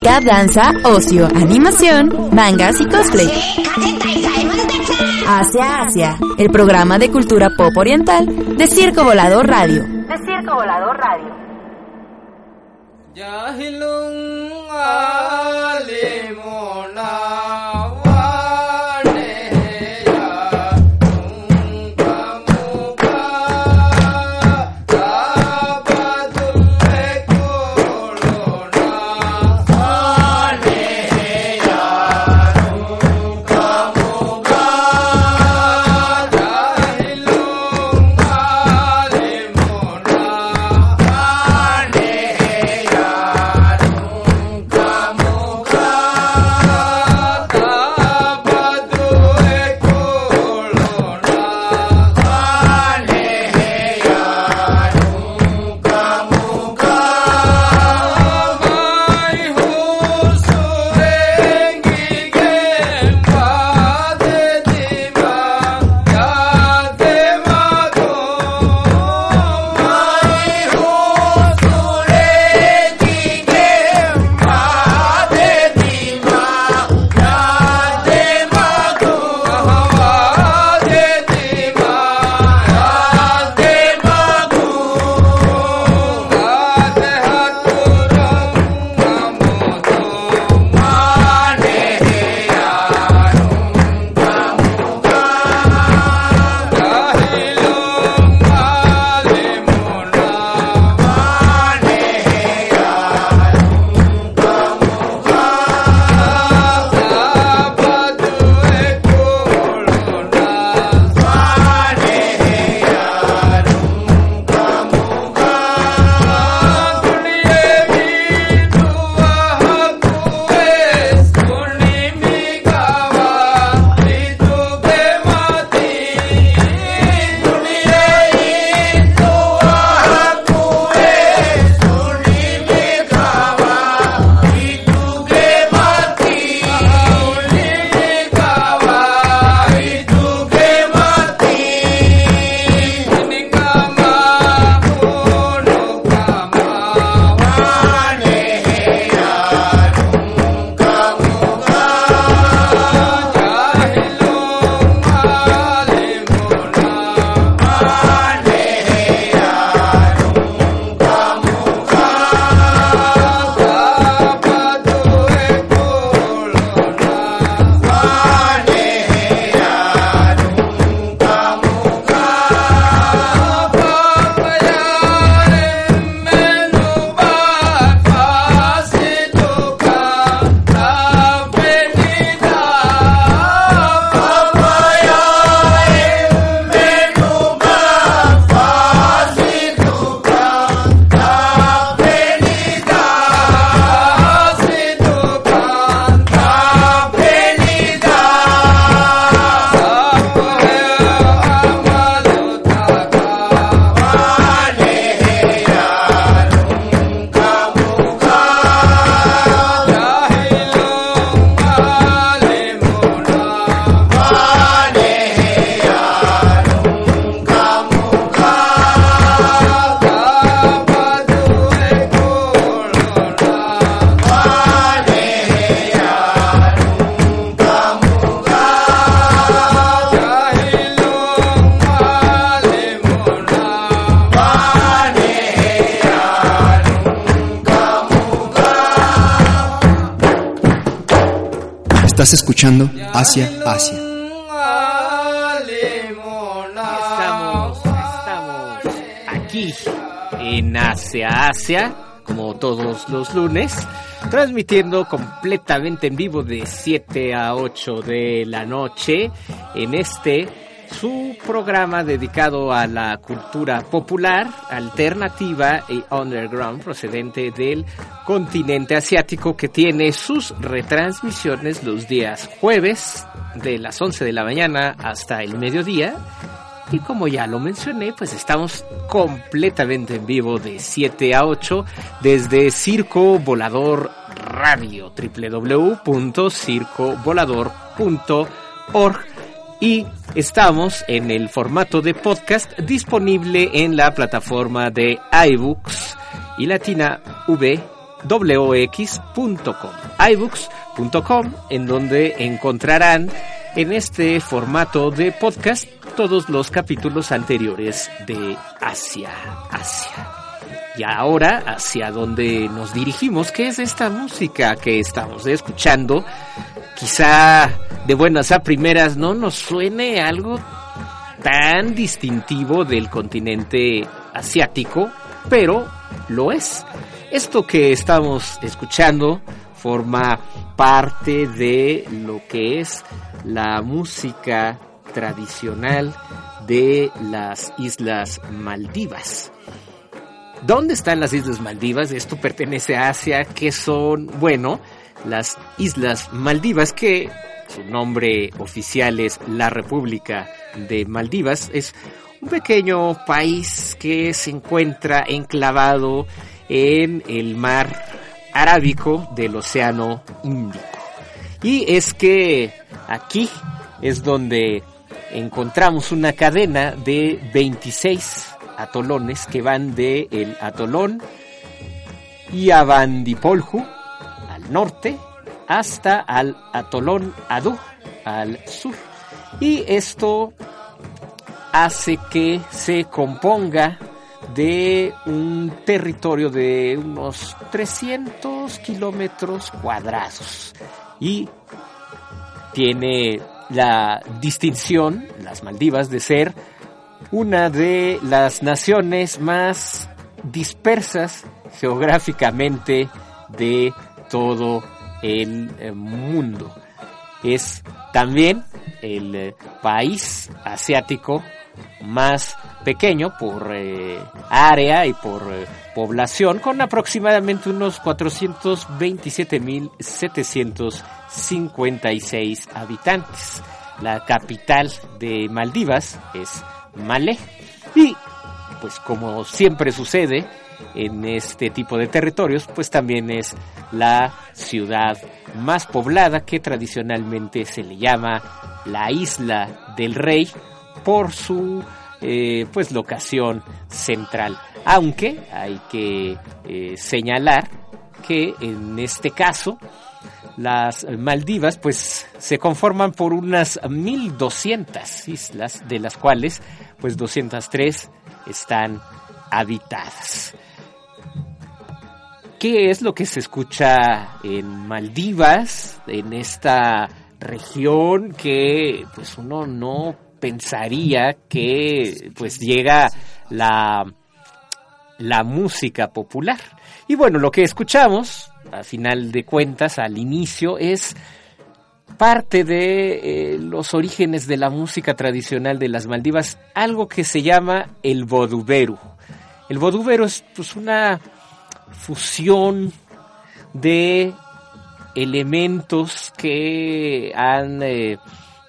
Cap danza, ocio, animación, mangas y cosplay. Asia Asia, el programa de cultura pop oriental de Circo Volador Radio. De Circo Volador Radio. Estás escuchando Asia Asia. Estamos, estamos aquí en Asia Asia, como todos los lunes, transmitiendo completamente en vivo de 7 a 8 de la noche en este su programa dedicado a la cultura popular, alternativa y underground procedente del continente asiático que tiene sus retransmisiones los días jueves de las 11 de la mañana hasta el mediodía. Y como ya lo mencioné, pues estamos completamente en vivo de 7 a 8 desde Circo Volador Radio, www.circovolador.org y estamos en el formato de podcast disponible en la plataforma de iBooks y latina iBooks.com, en donde encontrarán en este formato de podcast todos los capítulos anteriores de Asia, Asia. Y ahora, hacia donde nos dirigimos, ¿qué es esta música que estamos escuchando? Quizá de buenas a primeras no nos suene algo tan distintivo del continente asiático, pero lo es. Esto que estamos escuchando forma parte de lo que es la música tradicional de las Islas Maldivas. ¿Dónde están las Islas Maldivas? Esto pertenece a Asia, que son, bueno, las Islas Maldivas, que su nombre oficial es la República de Maldivas, es un pequeño país que se encuentra enclavado en el mar Arábico del Océano Índico. Y es que aquí es donde encontramos una cadena de 26 atolones que van de el atolón Iavandipolhu al norte hasta al atolón Adu al sur. Y esto hace que se componga de un territorio de unos 300 kilómetros cuadrados y tiene la distinción, las Maldivas, de ser una de las naciones más dispersas geográficamente de todo el eh, mundo. Es también el eh, país asiático más pequeño por eh, área y por población, con aproximadamente unos 427.756 habitantes. La capital de Maldivas es Malé. Y, pues como siempre sucede en este tipo de territorios, pues también es la ciudad más poblada que tradicionalmente se le llama la isla del rey por su eh, pues locación central. Aunque hay que eh, señalar que en este caso las Maldivas pues se conforman por unas 1200 islas de las cuales pues 203 están habitadas. ¿Qué es lo que se escucha en Maldivas, en esta región que pues uno no pensaría que pues llega la, la música popular? Y bueno, lo que escuchamos, a final de cuentas, al inicio, es parte de eh, los orígenes de la música tradicional de las Maldivas, algo que se llama el vodubero. El vodubero es pues una fusión de elementos que han eh,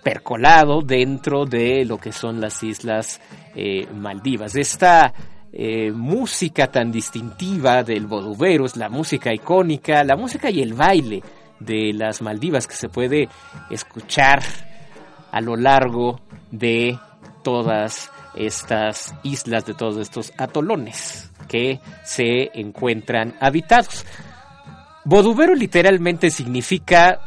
percolado dentro de lo que son las islas eh, Maldivas. Esta eh, música tan distintiva del vodubero es la música icónica, la música y el baile de las Maldivas que se puede escuchar a lo largo de todas estas islas, de todos estos atolones que se encuentran habitados. Bodubero literalmente significa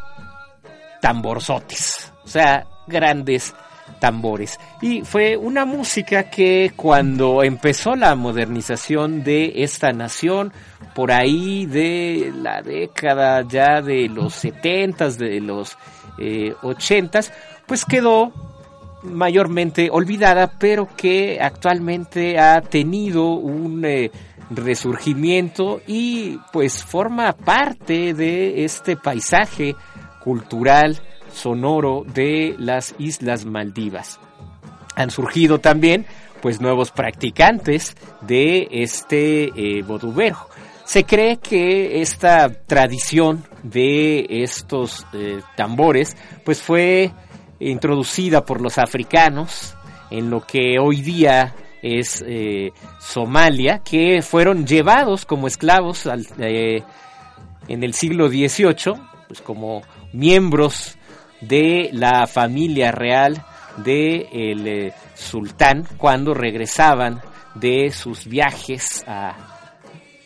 tamborzotes, o sea, grandes tambores. Y fue una música que cuando empezó la modernización de esta nación, por ahí de la década ya de los setentas, de los eh, ochentas, pues quedó mayormente olvidada, pero que actualmente ha tenido un eh, resurgimiento y pues forma parte de este paisaje cultural sonoro de las Islas Maldivas. han surgido también pues nuevos practicantes de este eh, Se cree que esta tradición de estos eh, tambores pues fue introducida por los africanos en lo que hoy día es eh, Somalia, que fueron llevados como esclavos eh, en el siglo XVIII, pues como miembros de la familia real del de eh, sultán cuando regresaban de sus viajes a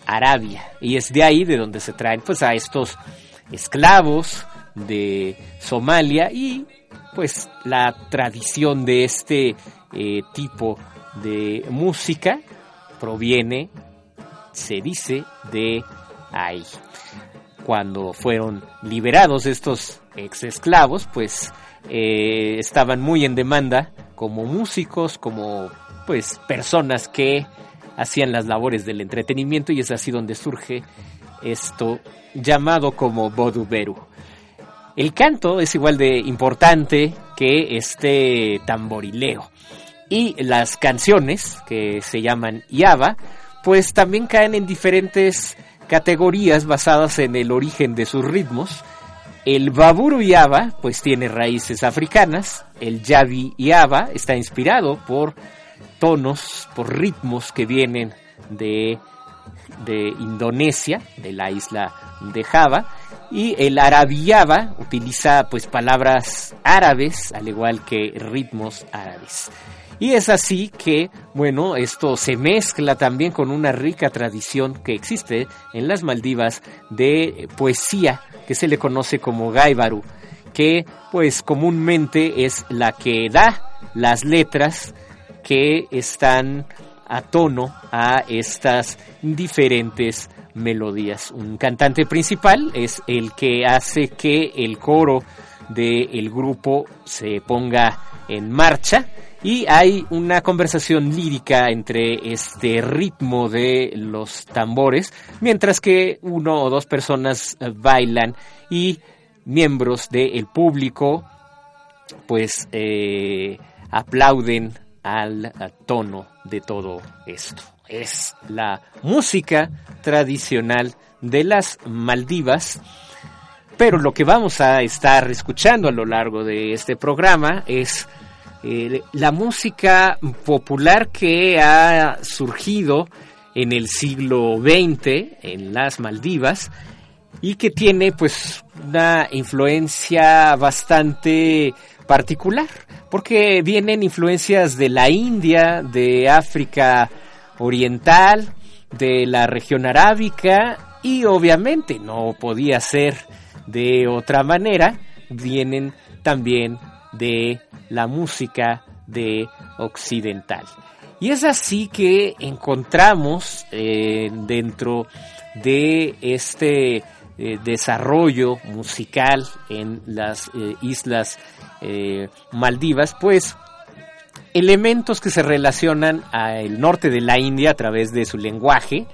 Arabia. Y es de ahí de donde se traen pues a estos esclavos de Somalia y pues la tradición de este eh, tipo de música proviene, se dice, de ahí. Cuando fueron liberados estos ex esclavos, pues eh, estaban muy en demanda como músicos, como pues personas que hacían las labores del entretenimiento y es así donde surge esto llamado como Boduberu. El canto es igual de importante que este tamborileo. Y las canciones, que se llaman Yava, pues también caen en diferentes categorías basadas en el origen de sus ritmos. El Baburu Yava, pues tiene raíces africanas. El Yavi Yava está inspirado por tonos, por ritmos que vienen de, de Indonesia, de la isla de Java y el arabillaba utiliza pues palabras árabes al igual que ritmos árabes. Y es así que, bueno, esto se mezcla también con una rica tradición que existe en las Maldivas de poesía que se le conoce como Gaibaru, que pues comúnmente es la que da las letras que están a tono a estas diferentes melodías. Un cantante principal es el que hace que el coro del grupo se ponga en marcha y hay una conversación lírica entre este ritmo de los tambores, mientras que uno o dos personas bailan y miembros del público pues eh, aplauden al tono de todo esto es la música tradicional de las Maldivas. Pero lo que vamos a estar escuchando a lo largo de este programa es eh, la música popular que ha surgido en el siglo XX en las Maldivas y que tiene pues una influencia bastante particular porque vienen influencias de la India, de África oriental, de la región arábica y obviamente no podía ser de otra manera, vienen también de la música de occidental. Y es así que encontramos eh, dentro de este eh, desarrollo musical en las eh, islas Maldivas, pues elementos que se relacionan al norte de la India a través de su lenguaje.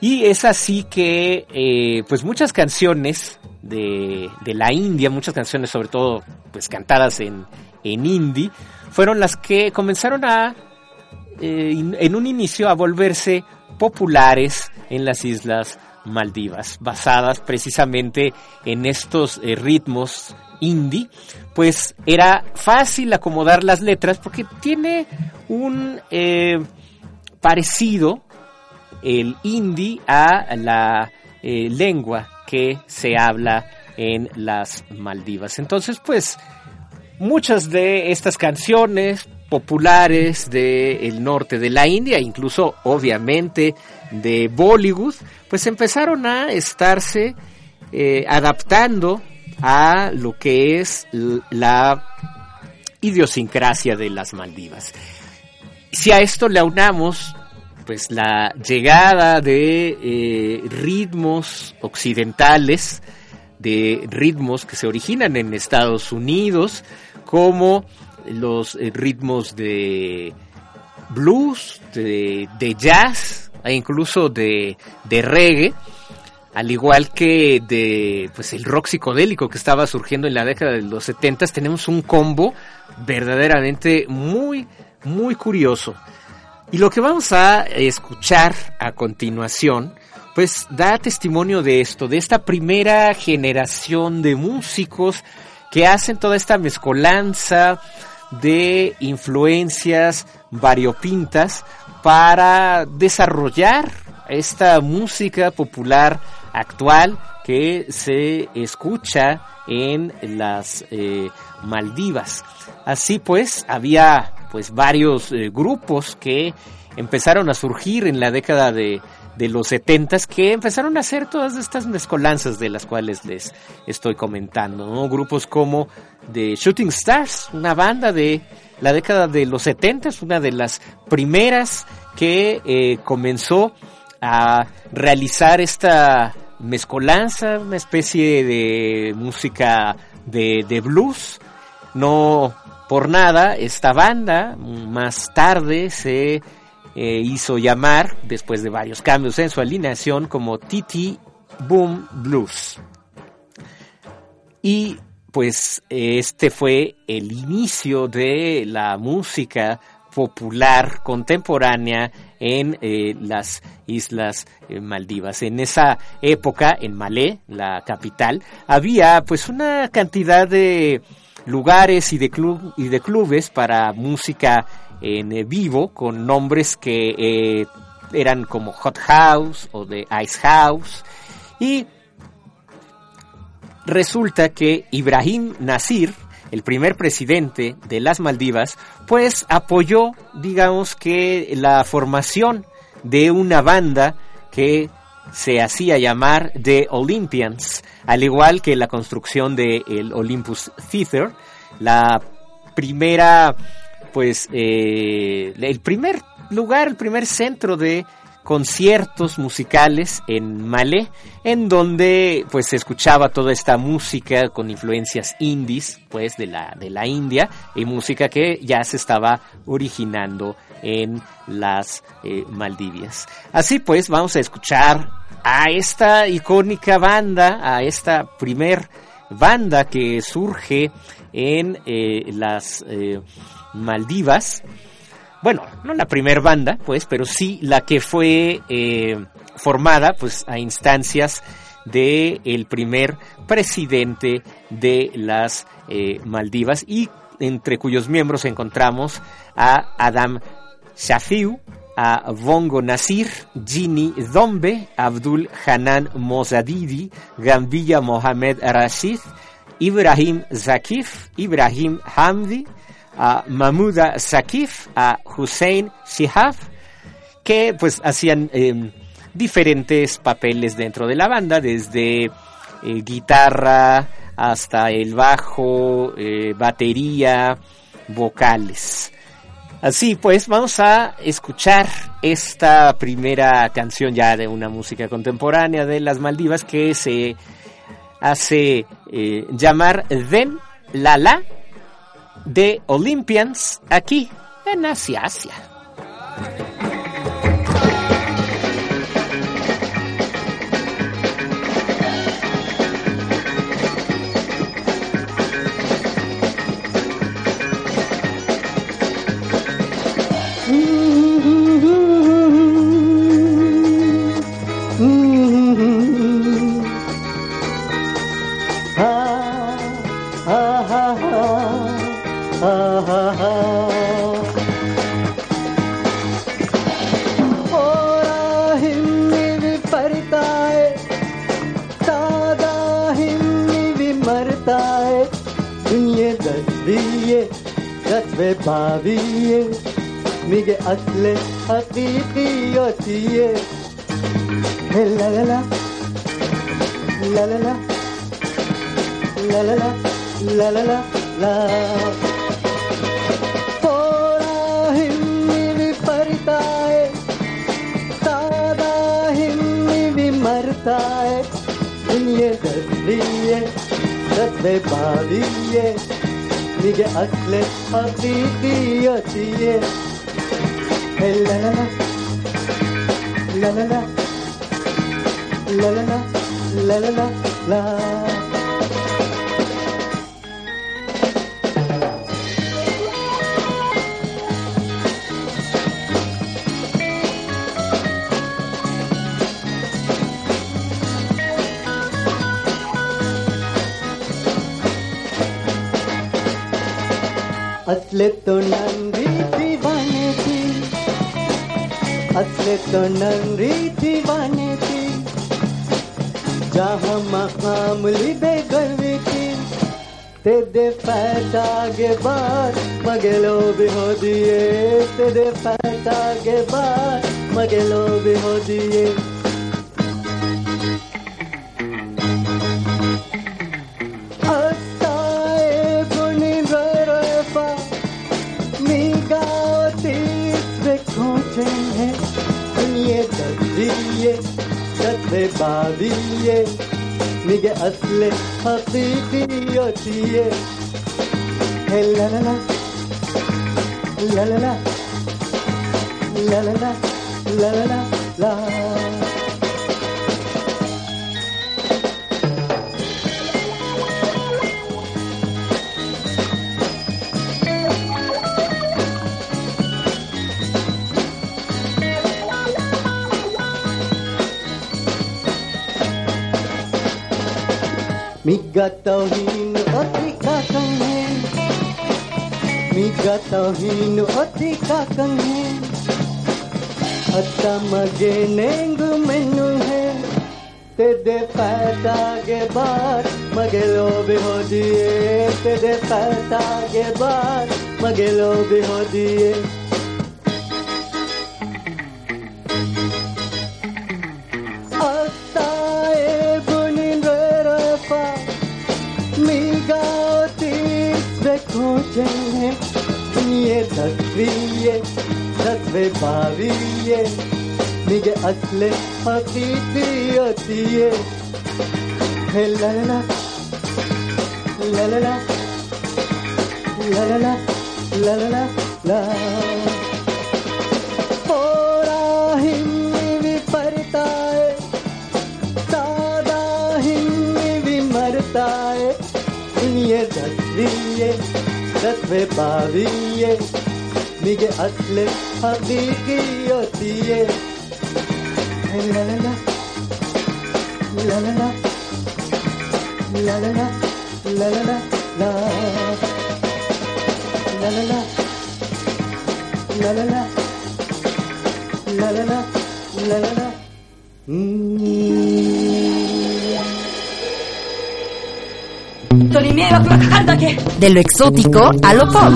Y es así que, eh, pues muchas canciones de, la India, muchas canciones sobre todo, pues cantadas en, en hindi, fueron las que comenzaron a, eh, en un inicio, a volverse populares en las islas Maldivas, basadas precisamente en estos eh, ritmos indie, pues era fácil acomodar las letras porque tiene un eh, parecido el hindi a la eh, lengua que se habla en las Maldivas. Entonces, pues, muchas de estas canciones populares del norte de la India, incluso obviamente de Bollywood, pues empezaron a estarse eh, adaptando a lo que es la idiosincrasia de las Maldivas. Si a esto le aunamos pues la llegada de eh, ritmos occidentales, de ritmos que se originan en Estados Unidos, como los eh, ritmos de blues, de, jazz e incluso de, de reggae, al igual que de pues el rock psicodélico que estaba surgiendo en la década de los 70, tenemos un combo verdaderamente muy, muy curioso. Y lo que vamos a escuchar a continuación, pues da testimonio de esto, de esta primera generación de músicos que hacen toda esta mezcolanza de influencias variopintas para desarrollar esta música popular actual que se escucha en las eh, Maldivas. Así pues, había pues varios eh, grupos que empezaron a surgir en la década de, de los setentas que empezaron a hacer todas estas mezcolanzas de las cuales les estoy comentando. Grupos como The Shooting Stars, una banda de la década de los setentas, una de las primeras que eh, comenzó a realizar esta mezcolanza, una especie de música de, de blues. No por nada, esta banda más tarde se eh, hizo llamar, después de varios cambios en su alineación, como TT Boom Blues. Y pues este fue el inicio de la música popular contemporánea en eh, las Islas eh, Maldivas. En esa época, en Malé, la capital, había pues una cantidad de lugares y de, club, y de clubes para música en eh, vivo con nombres que eran como Hot House o de Ice House y resulta que Ibrahim Nasir el primer presidente de las Maldivas, pues apoyó, digamos que, la formación de una banda que se hacía llamar The Olympians, al igual que la construcción del el Olympus Theater, la primera, pues, eh, el primer lugar, el primer centro de conciertos musicales en Malé, en donde pues se escuchaba toda esta música con influencias indies, pues de la, de la India, y música que ya se estaba originando en las eh, Maldivias. Así pues, vamos a escuchar a esta icónica banda, a esta primer banda que surge en eh, las eh, Maldivas, bueno, no la primer banda, pues, pero sí la que fue eh, formada, pues, a instancias de el primer presidente de las eh, Maldivas y entre cuyos miembros encontramos a Adam Shafiu, a Bongo Nasir, Gini Dombe, Abdul Hanan Mozadidi, Gambilla Mohamed Rashid, Ibrahim Zakif, Ibrahim Hamdi, a Mahmuda Sakif, a Hussein Shihab, que pues hacían em, diferentes papeles dentro de la banda, desde eh, guitarra hasta el bajo, eh, batería, vocales. Así pues, vamos a escuchar esta primera canción ya de una música contemporánea de las Maldivas que se hace eh, llamar Den Lala de Olympians aquí en Asia Asia. Baviye mige asle haqiqiyotiye la la la la la la la la la la la la la Tora himmi vi partaye Tada himmi vi martaye Dunye dasliye Dasve baviye Mige asle haqiqiyotiye La la la La la la La la la la असले तो नंदी दीवाने थी। असले तो नंदी दीवाने थी। जहाँ मकामली बेगरवी थी। ते दे पैसा के बाद मगेलो भी हो दिए ते दे पैसा के बाद मगेलो भी हो दिए Hakiki yotiye Hey la. La la La. La la La. La la La. La la la ሚጋታውሂኑ ኦትሪካከምሄ ሚጋታውሂኑ ኦትሪካከምሄ अत्ता मगे नेंग मेनू है। तेरे पैदा के बार मगे लो भी हो दिए तेरे पैदा के बार मगे लो भी हो दिए dasve baviye Nige asle hakiki yotiye Hey la la la La la la La la la La la la la Ora himmi vi partaye Sada himmi vi martaye Ye dasviye dasve baviye Nige asle hakiki yotiye Hey la De lo exótico a lo pop.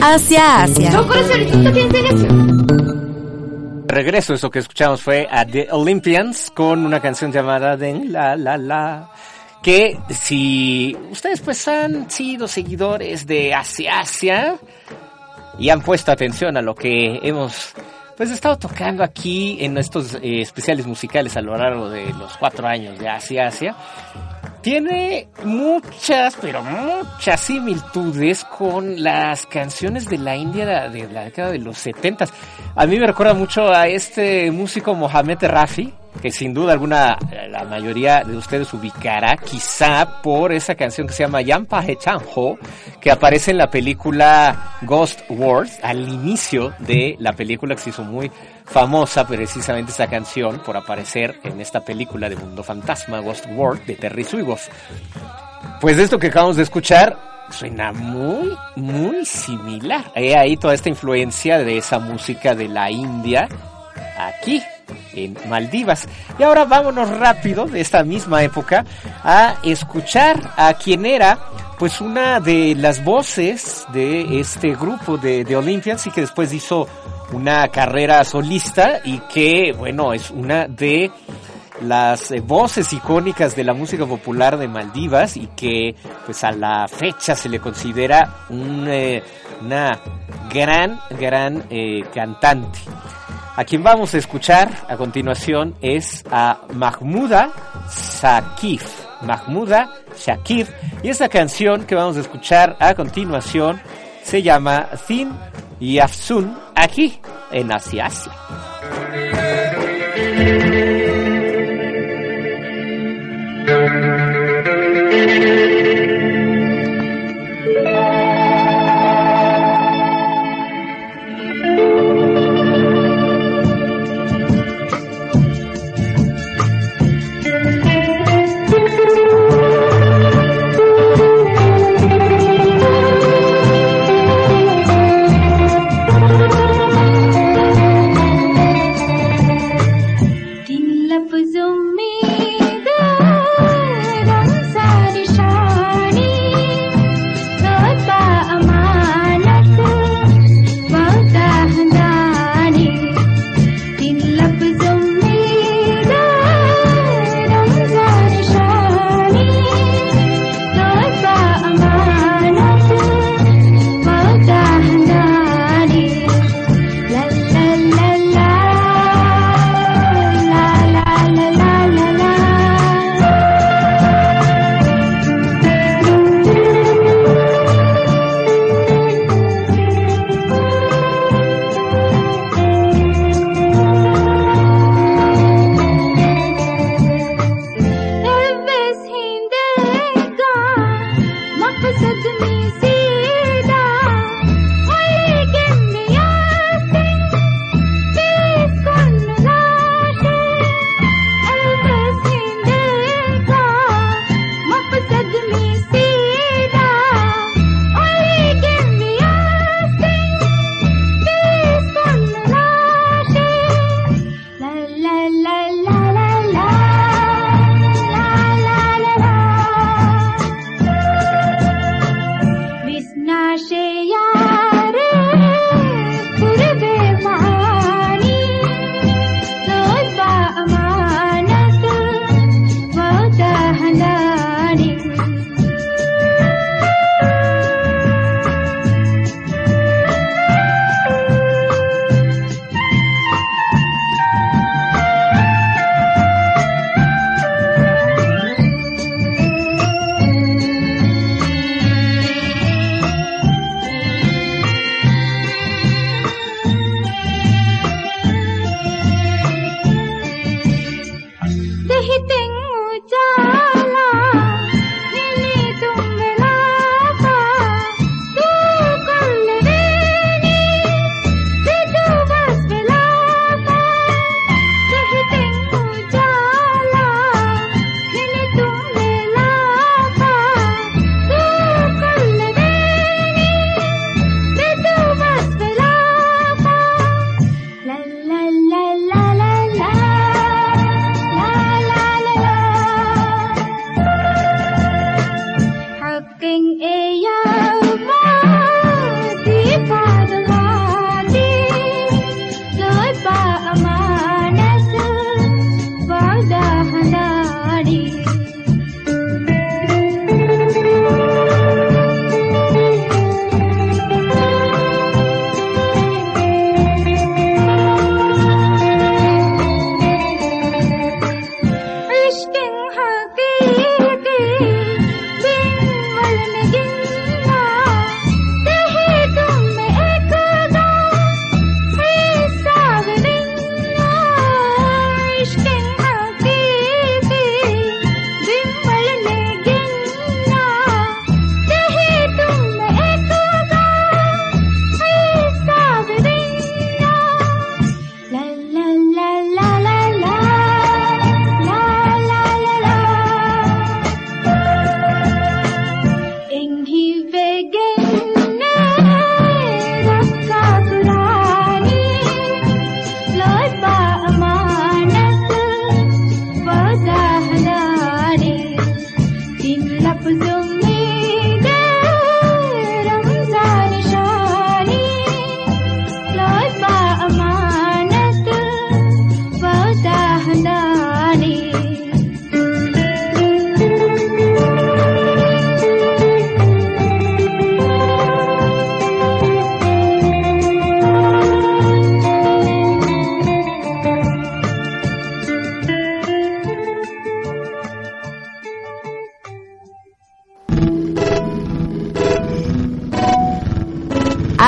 Hacia Asia. Regreso, eso que escuchamos fue a The Olympians con una canción llamada Den La La La que si ustedes pues han sido seguidores de Asia Asia y han puesto atención a lo que hemos pues estado tocando aquí en estos eh, especiales musicales a lo largo de los cuatro años de Asia Asia, tiene muchas, pero muchas similitudes con las canciones de la India de, la década de los 70. A mí me recuerda mucho a este músico Mohamed Rafi, que sin duda alguna eh, la mayoría de ustedes ubicará, quizá por esa canción que se llama Yampa Hechanho, que aparece en la película Ghost Wars, al inicio de la película que se hizo muy famosa precisamente esta canción por aparecer en esta película de Mundo Fantasma, Ghost World, de Terry Suigos. Pues esto que acabamos de escuchar suena muy, muy similar. Hay ahí toda esta influencia de esa música de la India aquí en Maldivas. Y ahora vámonos rápido de esta misma época a escuchar a quien era pues una de las voces de este grupo de, de Olympians y que después hizo una carrera solista y que bueno es una de las voces icónicas de la música popular de Maldivas y que pues a la fecha se le considera un, eh, una gran, gran eh, cantante. A quien vamos a escuchar a continuación es a Mahmuda Shakif. Mahmuda Shakif. Y esa canción que vamos a escuchar a continuación se llama Thin Yafsun aquí en Asia Asia.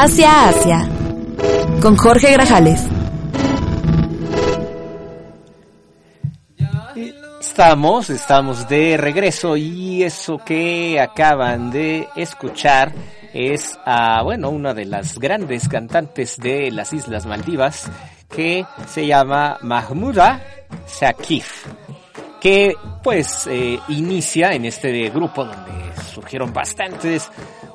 Asia Asia con Jorge Grajales. Estamos, estamos de regreso y eso que acaban de escuchar es a, bueno, una de las grandes cantantes de las Islas Maldivas que se llama Mahmuda Shakif que pues eh, inicia en este grupo donde surgieron bastantes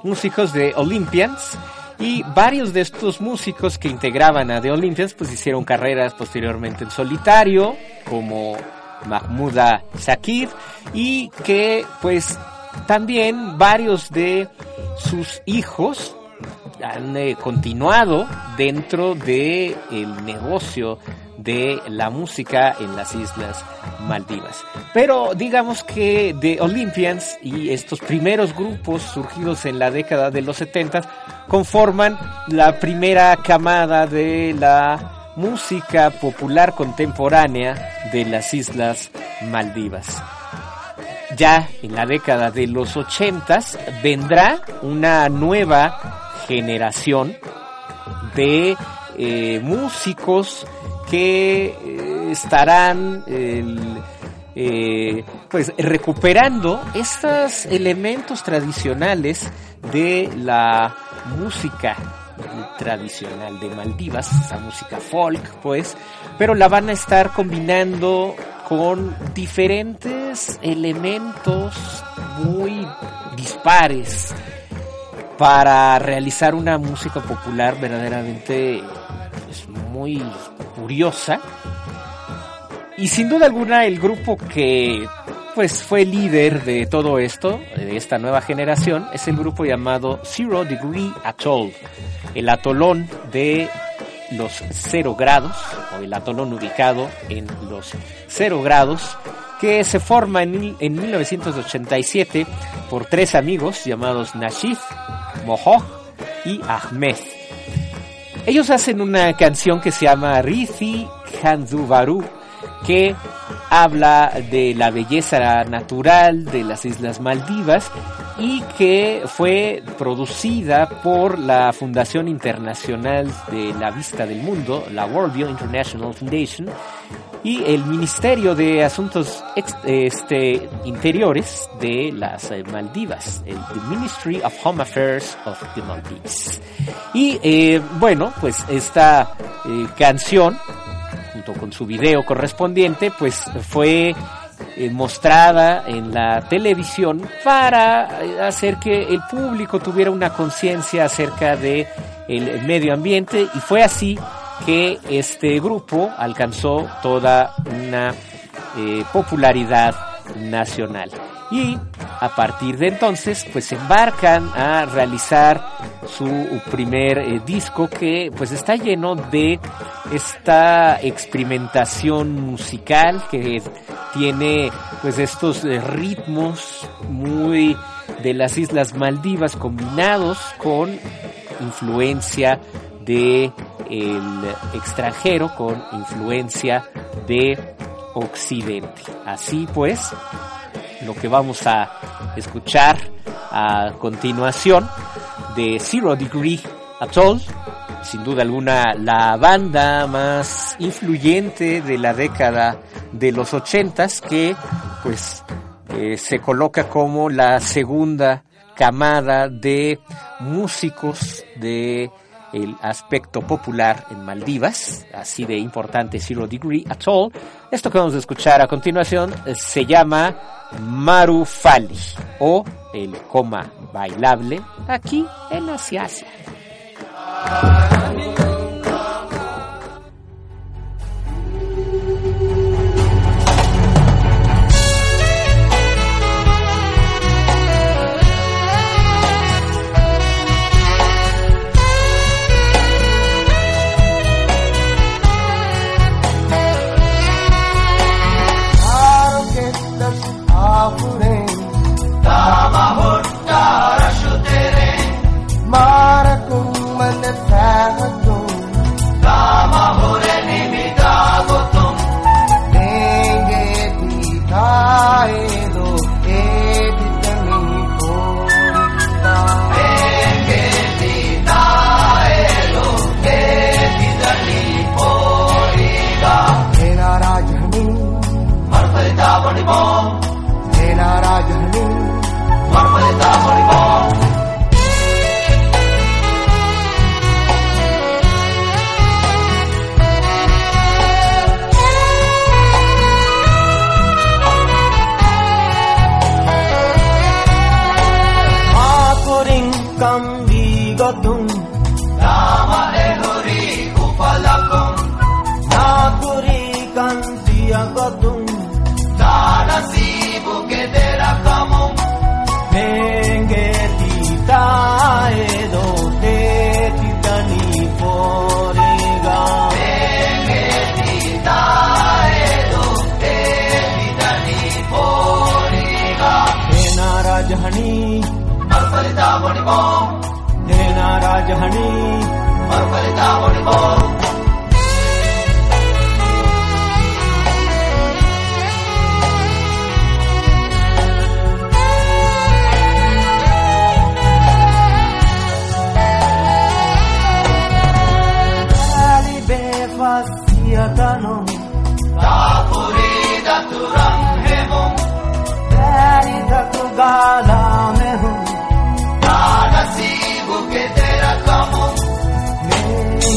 músicos de Olympians y varios de estos músicos que integraban a The Olympians pues hicieron carreras posteriormente en solitario, como Mahmouda Shakir, y que pues también varios de sus hijos han eh, continuado dentro del el negocio de la música en las Islas Maldivas. Pero digamos que The Olympians y estos primeros grupos surgidos en la década de los 70 conforman la primera camada de la música popular contemporánea de las Islas Maldivas. Ya en la década de los 80 vendrá una nueva generación de eh, músicos que eh, estarán eh, pues recuperando estos elementos tradicionales de la música tradicional de Maldivas, esa música folk, pues, pero la van a estar combinando con diferentes elementos muy dispares para realizar una música popular verdaderamente pues, muy curiosa. Y sin duda alguna el grupo que pues fue líder de todo esto, de esta nueva generación, es el grupo llamado Zero Degree Atoll, el atolón de los cero grados, o el atolón ubicado en los cero grados, que se forma en, en 1987 por tres amigos llamados Nashif, Mohoj y Ahmed. Ellos hacen una canción que se llama Rithi Khandubaru, que habla de la belleza natural de las Islas Maldivas y que fue producida por la Fundación Internacional de la Vista del Mundo, la World View International Foundation, y el Ministerio de Asuntos este, Interiores de las Maldivas, el Ministry of Home Affairs of the Maldives. Y eh, bueno, pues esta eh, canción, junto con su video correspondiente, pues fue mostrada en la televisión para hacer que el público tuviera una conciencia acerca de el medio ambiente y fue así que este grupo alcanzó toda una eh, popularidad nacional. Y a partir de entonces, pues embarcan a realizar su primer eh, disco que pues está lleno de esta experimentación musical que tiene pues estos eh, ritmos muy de las Islas Maldivas combinados con influencia de el extranjero con influencia de Occidente. Así pues, lo que vamos a escuchar a continuación de Zero Degree Atoll, sin duda alguna la banda más influyente de la década de los ochentas que pues eh, se coloca como la segunda camada de músicos de el aspecto popular en Maldivas, así de importante Zero Degree Atoll. Esto que vamos a escuchar a continuación eh, se llama Marufali o el coma bailable aquí en Asia.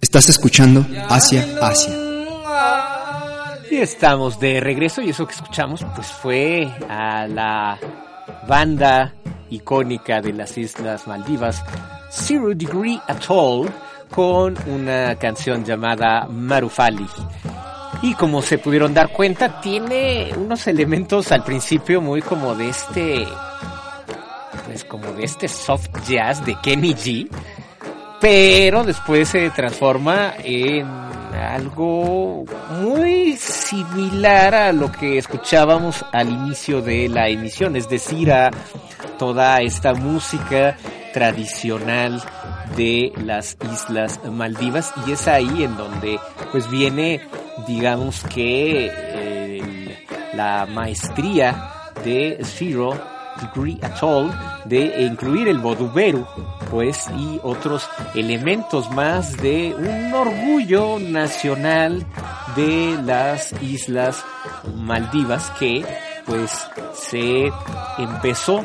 Estás escuchando Asia Asia. Y estamos de regreso y eso que escuchamos pues fue a la banda icónica de las Islas Maldivas, Zero Degree Atoll, con una canción llamada Marufali. Y como se pudieron dar cuenta, tiene unos elementos al principio muy como de este, pues como de este soft jazz de Kenny G, pero después se transforma en algo muy similar a lo que escuchábamos al inicio de la emisión, es decir, a toda esta música tradicional de las Islas Maldivas. Y es ahí en donde pues viene digamos que la maestría de Zero Degree Atoll de incluir el boduberu pues y otros elementos más de un orgullo nacional de las Islas Maldivas que pues se empezó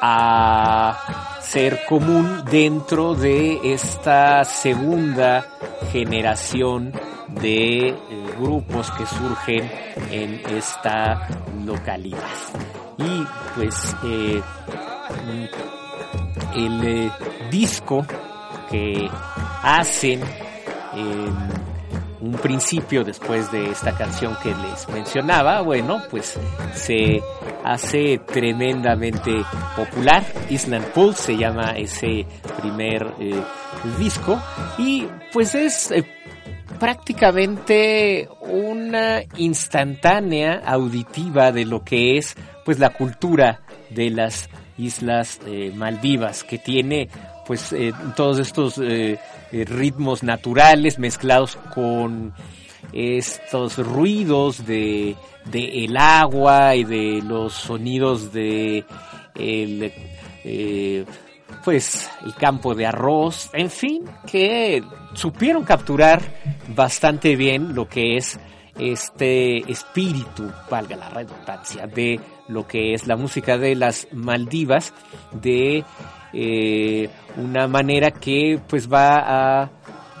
a ser común dentro de esta segunda generación de eh, grupos que surgen en esta localidad. Y pues eh, el eh, disco que hacen en un principio después de esta canción que les mencionaba, bueno, pues se hace tremendamente popular. Island Pulse se llama ese primer eh, disco y pues es eh, prácticamente una instantánea auditiva de lo que es pues la cultura de las islas eh, Maldivas que tiene pues eh, todos estos ritmos naturales mezclados con estos ruidos de, de el agua y de los sonidos de el, pues el campo de arroz, en fin, que supieron capturar bastante bien lo que es este espíritu, valga la redundancia, de lo que es la música de las Maldivas, de eh, una manera que pues va a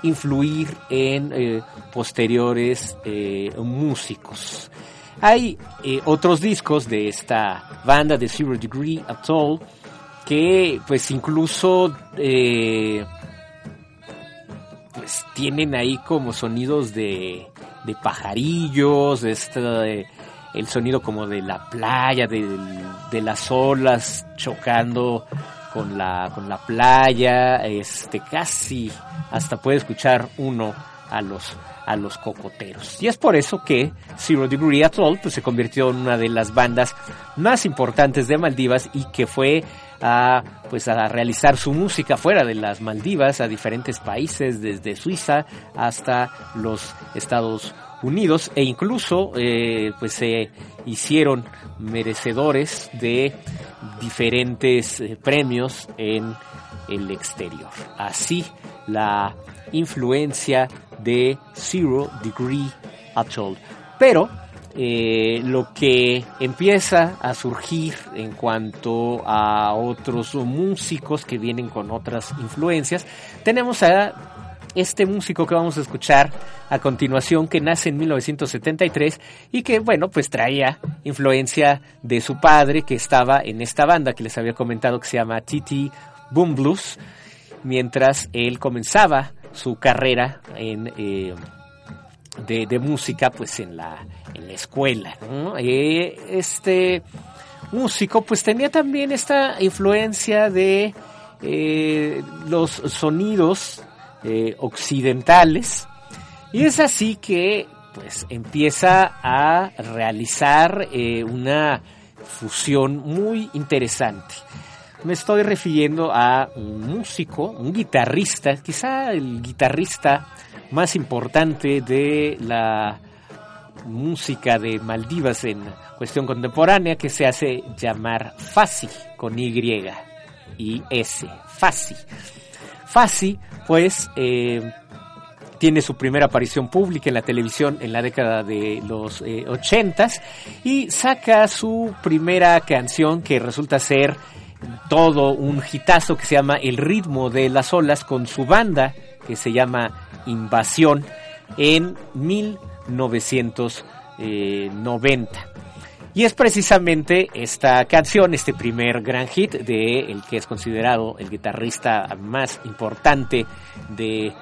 influir en eh, posteriores eh, músicos. Hay otros discos de esta banda de Zero Degree Atoll que pues incluso eh, pues tienen ahí como sonidos de, de pajarillos, este, el sonido como de la playa, de, de las olas chocando con la, con la playa, este, casi hasta puede escuchar uno a los a los cocoteros. Y es por eso que Zero Degree Atoll pues, se convirtió en una de las bandas más importantes de Maldivas y que fue a, pues, a realizar su música fuera de las Maldivas a diferentes países, desde Suiza hasta los Estados Unidos e incluso eh, pues se hicieron merecedores de diferentes eh, premios en el exterior. Así la influencia de Zero Degree Atoll. Pero eh, lo que empieza a surgir en cuanto a otros músicos que vienen con otras influencias, tenemos a este músico que vamos a escuchar a continuación, que nace en 1973 y que, bueno, pues traía influencia de su padre que estaba en esta banda que les había comentado que se llama TT Boom Blues, mientras él comenzaba su carrera eh, de, música pues en la, en la escuela. Este músico pues tenía también esta influencia de eh, los sonidos occidentales y es así que pues empieza a realizar una fusión muy interesante me estoy refiriendo a un músico, un guitarrista, quizá el guitarrista más importante de la música de Maldivas en cuestión contemporánea que se hace llamar Fasi con Y y S, Fasi. Fasi, pues, eh, tiene su primera aparición pública en la televisión en la década de los eh, ochentas y saca su primera canción que resulta ser todo un hitazo que se llama El ritmo de las olas con su banda que se llama Invasión en 1990. Y es precisamente esta canción, este primer gran hit de el que es considerado el guitarrista más importante de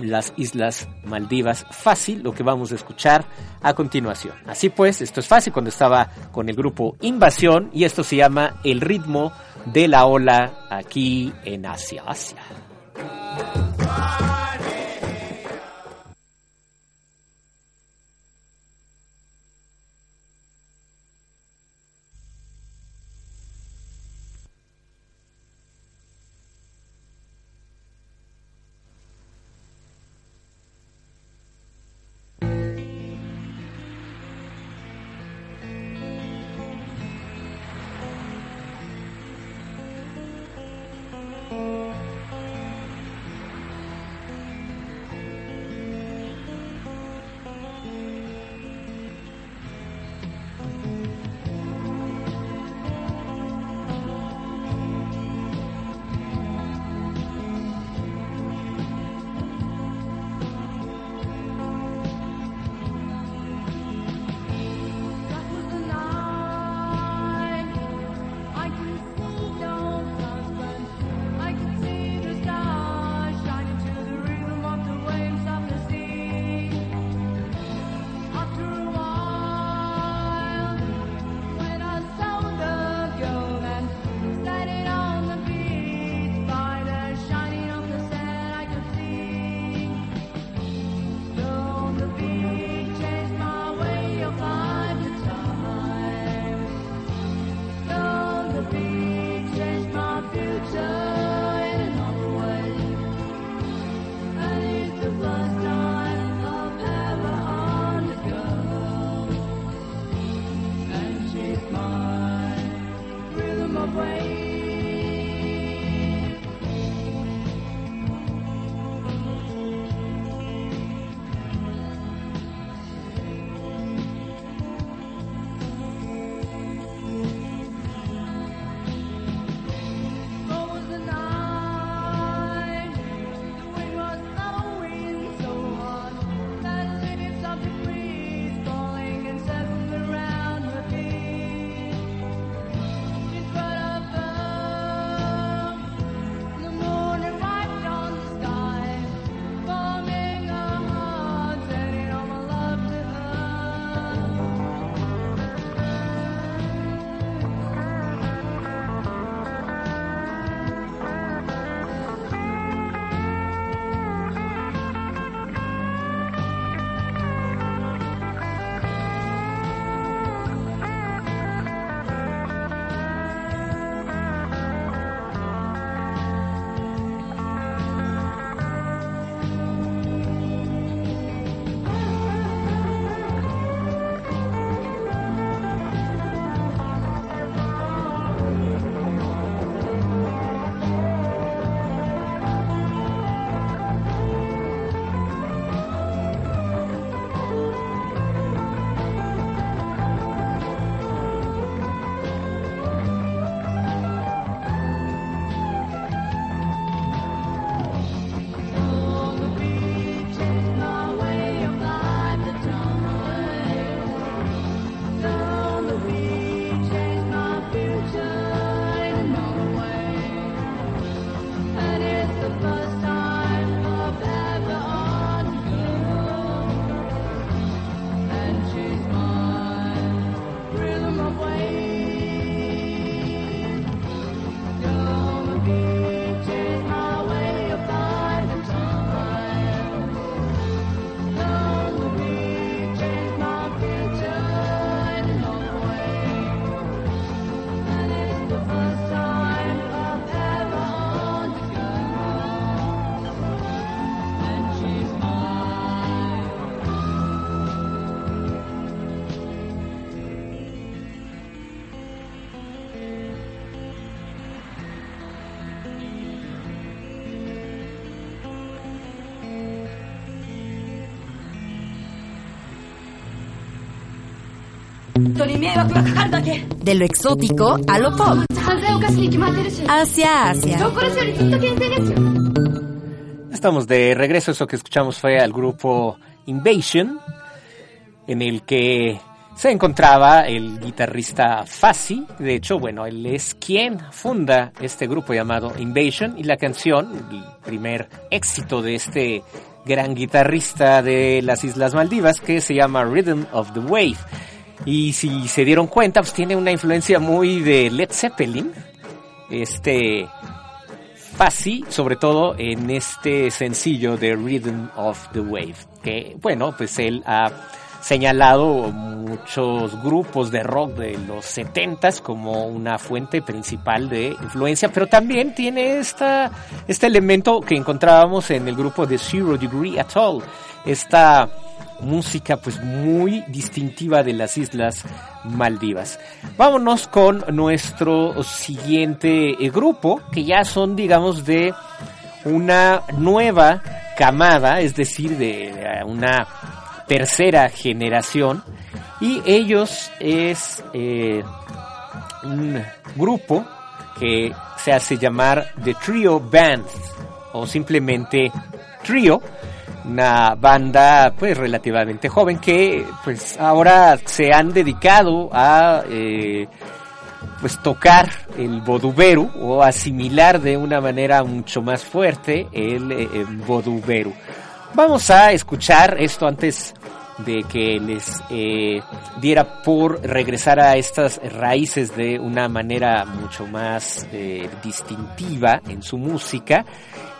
las Islas Maldivas. Fácil, lo que vamos a escuchar a continuación. Así pues, esto es fácil cuando estaba con el grupo Invasión y esto se llama El ritmo de la ola aquí en Asia. Asia. De lo exótico a lo pop. Hacia Asia. Estamos de regreso. Eso que escuchamos fue al grupo Invasion, en el que se encontraba el guitarrista Fassi. De hecho, bueno, él es quien funda este grupo llamado Invasion y la canción, el primer éxito de este gran guitarrista de las Islas Maldivas, que se llama Rhythm of the Wave. Y si se dieron cuenta, pues tiene una influencia muy de Led Zeppelin. Este Fassi, sobre todo en este sencillo de Rhythm of the Wave, que bueno, pues él ha señalado muchos grupos de rock de los 70s como una fuente principal de influencia, pero también tiene esta, este elemento que encontrábamos en el grupo de Zero Degree Atoll, esta música pues muy distintiva de las Islas Maldivas. Vámonos con nuestro siguiente eh, grupo, que ya son digamos de una nueva camada, es decir, de eh, una tercera generación, y ellos es eh, un grupo que se hace llamar The Trio Band, o simplemente Trio, una banda pues relativamente joven que pues ahora se han dedicado a eh, pues tocar el boduberu o asimilar de una manera mucho más fuerte el, eh, el boduberu. Vamos a escuchar esto antes de que les eh, diera por regresar a estas raíces de una manera mucho más distintiva en su música.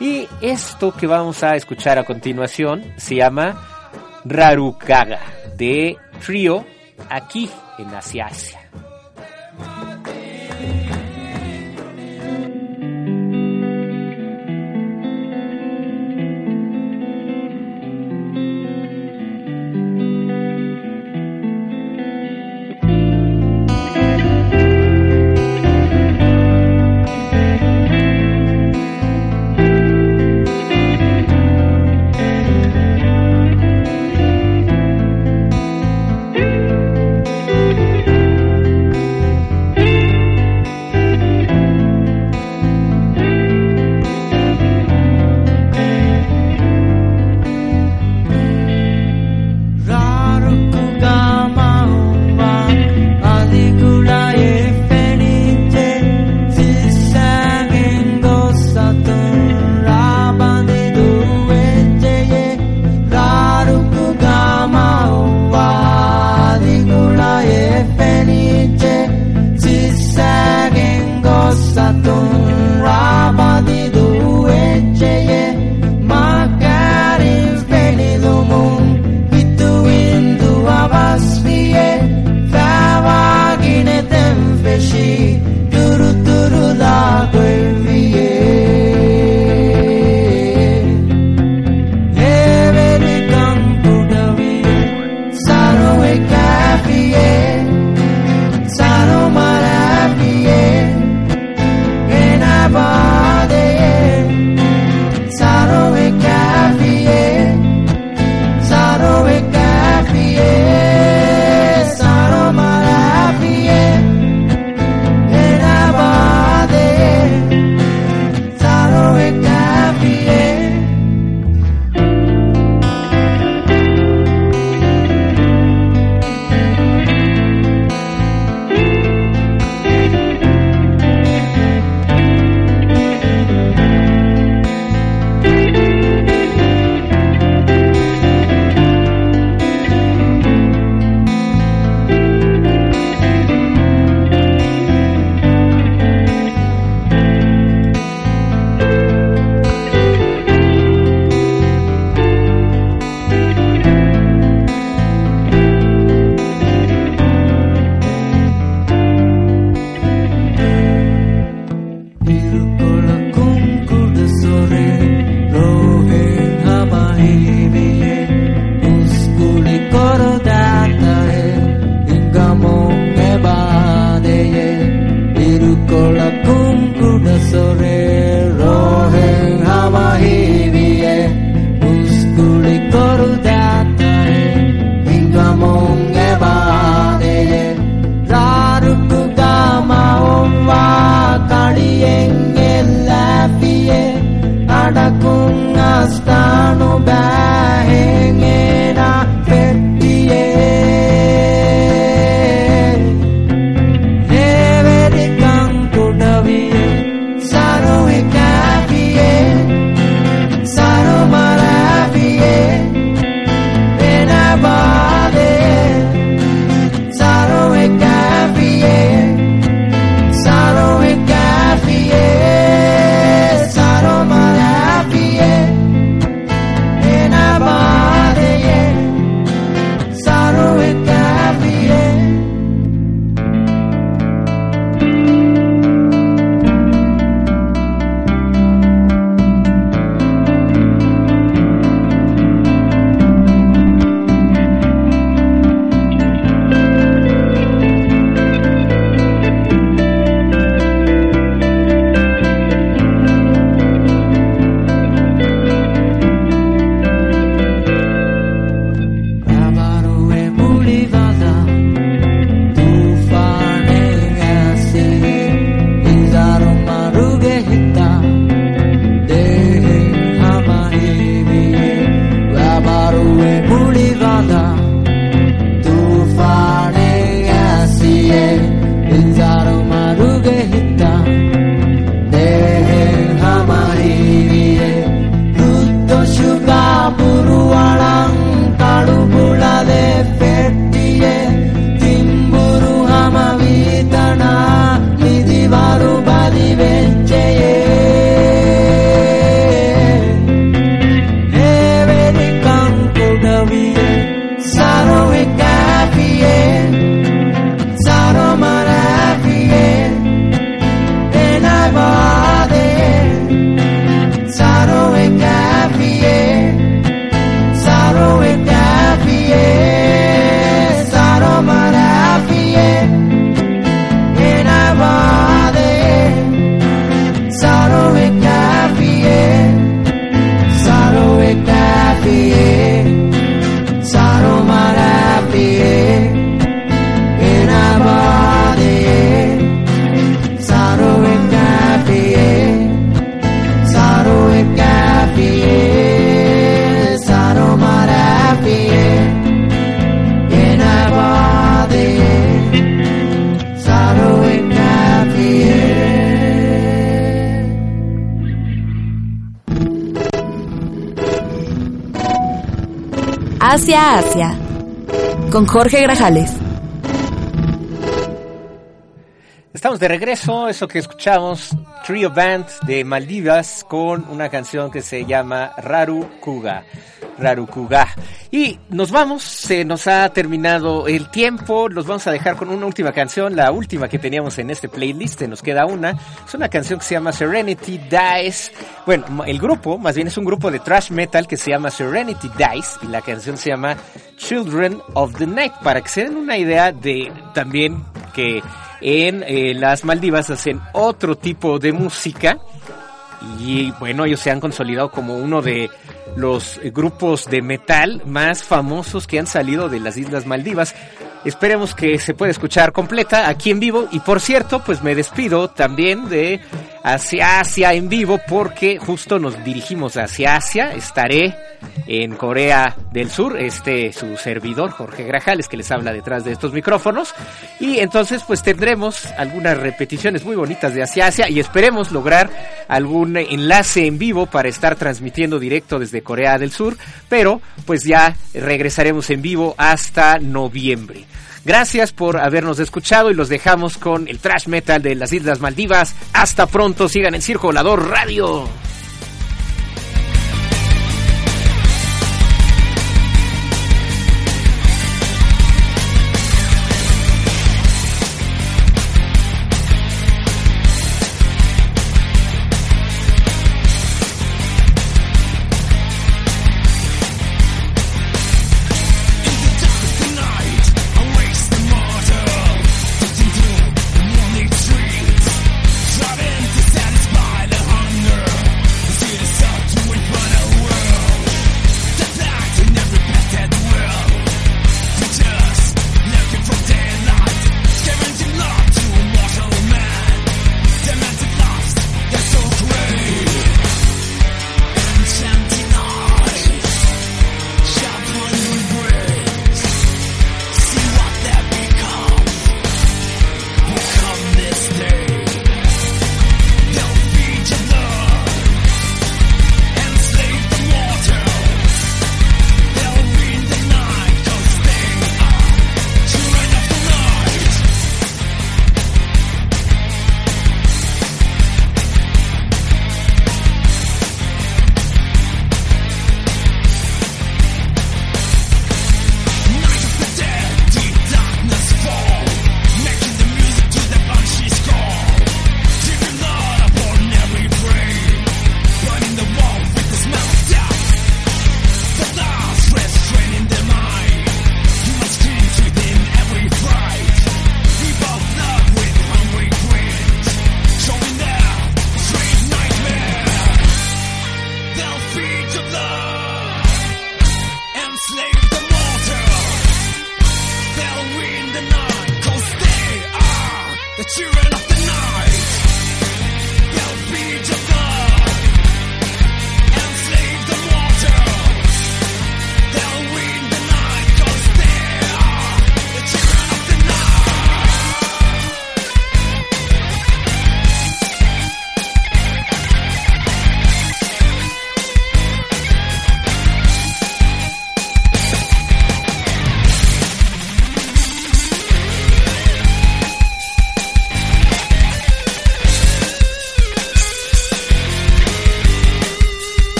Y esto que vamos a escuchar a continuación se llama Rarukaga de Trio aquí en Asia Asia. Con Jorge Grajales. Estamos de regreso, eso que escuchamos, Trio Band de Maldivas con una canción que se llama Raru Kuga. Raru Kuga. Y nos vamos, se nos ha terminado el tiempo, los vamos a dejar con una última canción, la última que teníamos en este playlist, nos queda una. Es una canción que se llama Serenity Dies. Bueno, el grupo, más bien es un grupo de thrash metal que se llama Serenity Dies y la canción se llama Children of the Night, para que se den una idea de también que en eh, las Maldivas hacen otro tipo de música y bueno, ellos se han consolidado como uno de los grupos de metal más famosos que han salido de las Islas Maldivas. Esperemos que se pueda escuchar completa aquí en vivo. Y por cierto, pues me despido también de hacia Asia en vivo porque justo nos dirigimos hacia Asia. Estaré en Corea del Sur, este su servidor Jorge Grajales que les habla detrás de estos micrófonos. Y entonces pues tendremos algunas repeticiones muy bonitas de hacia Asia y esperemos lograr algún enlace en vivo para estar transmitiendo directo desde Corea del Sur. Pero pues ya regresaremos en vivo hasta noviembre. Gracias por habernos escuchado y los dejamos con el trash metal de las Islas Maldivas. Hasta pronto, sigan en Circo Volador Radio.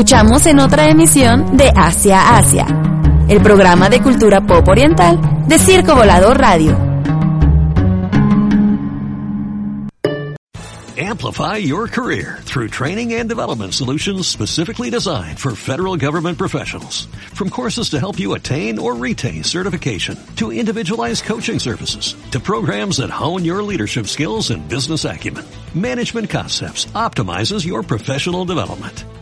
Escuchamos en otra emisión de Asia Asia, el programa de cultura pop oriental de Circo Volador Radio. Amplify your career through training and development solutions specifically designed for federal government professionals. From courses to help you attain or retain certification, to individualized coaching services, to programs that hone your leadership skills and business acumen, Management Concepts optimizes your professional development.